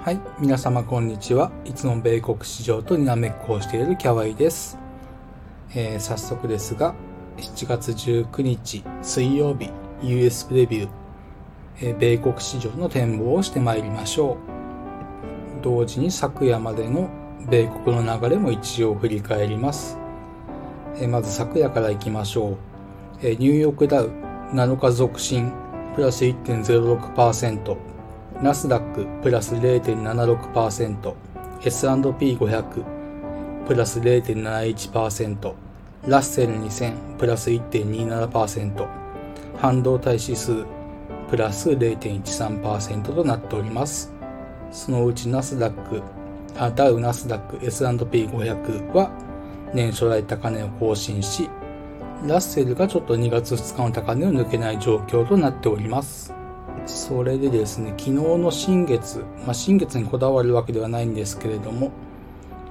はい、皆様こんにちは。いつも米国市場とにらめっこをしているキャワイです。えー、早速ですが、7月19日水曜日 US プレビュー、えー、米国市場の展望をしてまいりましょう。同時に昨夜までの米国の流れも一応振り返ります。えー、まず昨夜からいきましょう。えニューヨークダウ7日続伸プラス1.06%。ナスダックプラス0.76%、S&P500 プラス0.71%、ラッセル2000プラス1.27%、半導体指数プラス0.13%となっております。そのうちナスダック、あダウナスダック S&P500 は年初来高値を更新し、ラッセルがちょっと2月2日の高値を抜けない状況となっております。それでですね、昨日の新月、まあ、新月にこだわるわけではないんですけれども、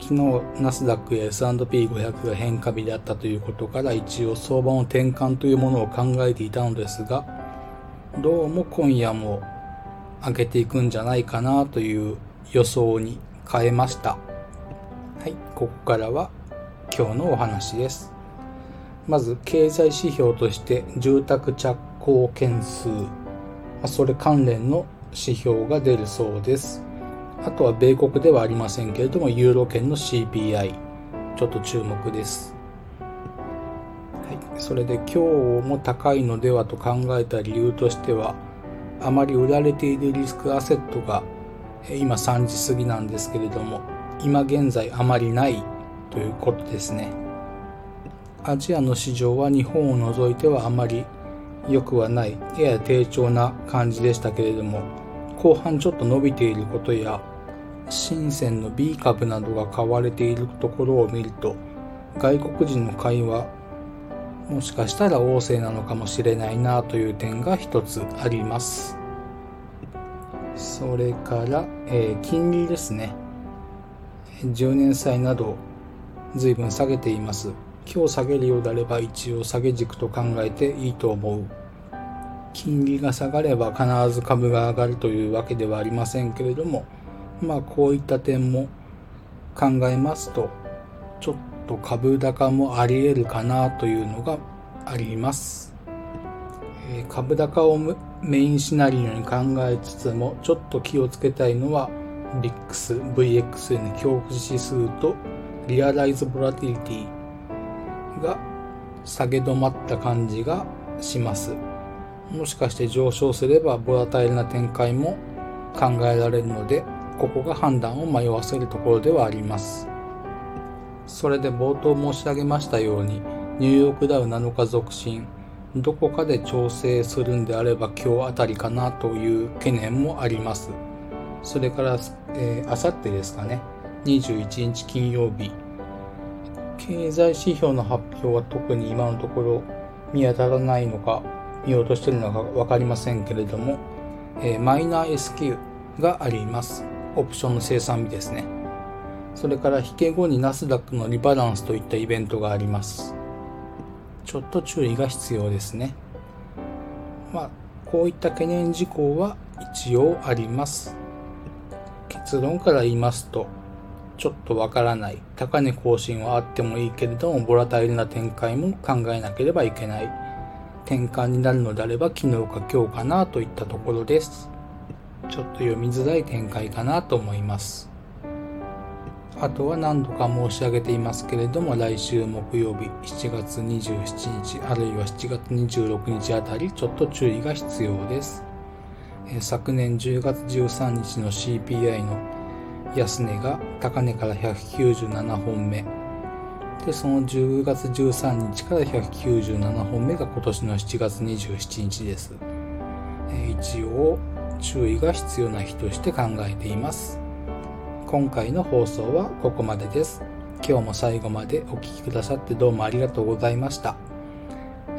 昨日ナスダックや S&P500 が変化日であったということから一応相場の転換というものを考えていたのですが、どうも今夜も上げていくんじゃないかなという予想に変えました。はい、ここからは今日のお話です。まず経済指標として住宅着工件数それ関連の指標が出るそうです。あとは米国ではありませんけれども、ユーロ圏の CPI、ちょっと注目です。はい、それで今日も高いのではと考えた理由としては、あまり売られているリスクアセットが今3時過ぎなんですけれども、今現在あまりないということですね。アジアの市場は日本を除いてはあまり良くはないやや低調な感じでしたけれども後半ちょっと伸びていることや深センの B 株などが買われているところを見ると外国人の買いはもしかしたら旺盛なのかもしれないなという点が一つあります。それから、えー、金利ですね。10年債など随分下げています。今日下げるようであれば一応下げ軸と考えていいと思う。金利が下がれば必ず株が上がるというわけではありませんけれども、まあこういった点も考えますと、ちょっと株高もあり得るかなというのがあります。えー、株高をメインシナリオに考えつつも、ちょっと気をつけたいのは、VIX、VXN 恐怖指数とリアライズボラティリティが下げ止まった感じがします。もしかして上昇すればボラタイルな展開も考えられるので、ここが判断を迷わせるところではあります。それで冒頭申し上げましたように、ニューヨークダウ7日続伸、どこかで調整するんであれば今日あたりかなという懸念もあります。それから、えー、あさってですかね、21日金曜日、経済指標の発表は特に今のところ見当たらないのか見落としているのか分かりませんけれども、えー、マイナー S q があります。オプションの生産日ですね。それから引け後にナスダックのリバランスといったイベントがあります。ちょっと注意が必要ですね。まあ、こういった懸念事項は一応あります。結論から言いますと、ちょっとわからない。高値更新はあってもいいけれども、ボラタイルな展開も考えなければいけない。転換になるのであれば、昨日か今日かなといったところです。ちょっと読みづらい展開かなと思います。あとは何度か申し上げていますけれども、来週木曜日7月27日、あるいは7月26日あたり、ちょっと注意が必要です。昨年10月13日の CPI の安値が高値から197本目。でその10月13日から197本目が今年の7月27日です、一応注意が必要な日として考えています。今回の放送はここまでです。今日も最後までお聴きくださってどうもありがとうございました、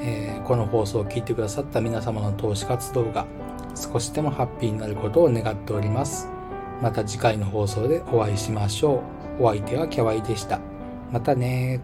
えー、この放送を聞いてくださった皆様の投資活動が少しでもハッピーになることを願っております。また次回の放送でお会いしましょう。お相手はキャワイでした。またね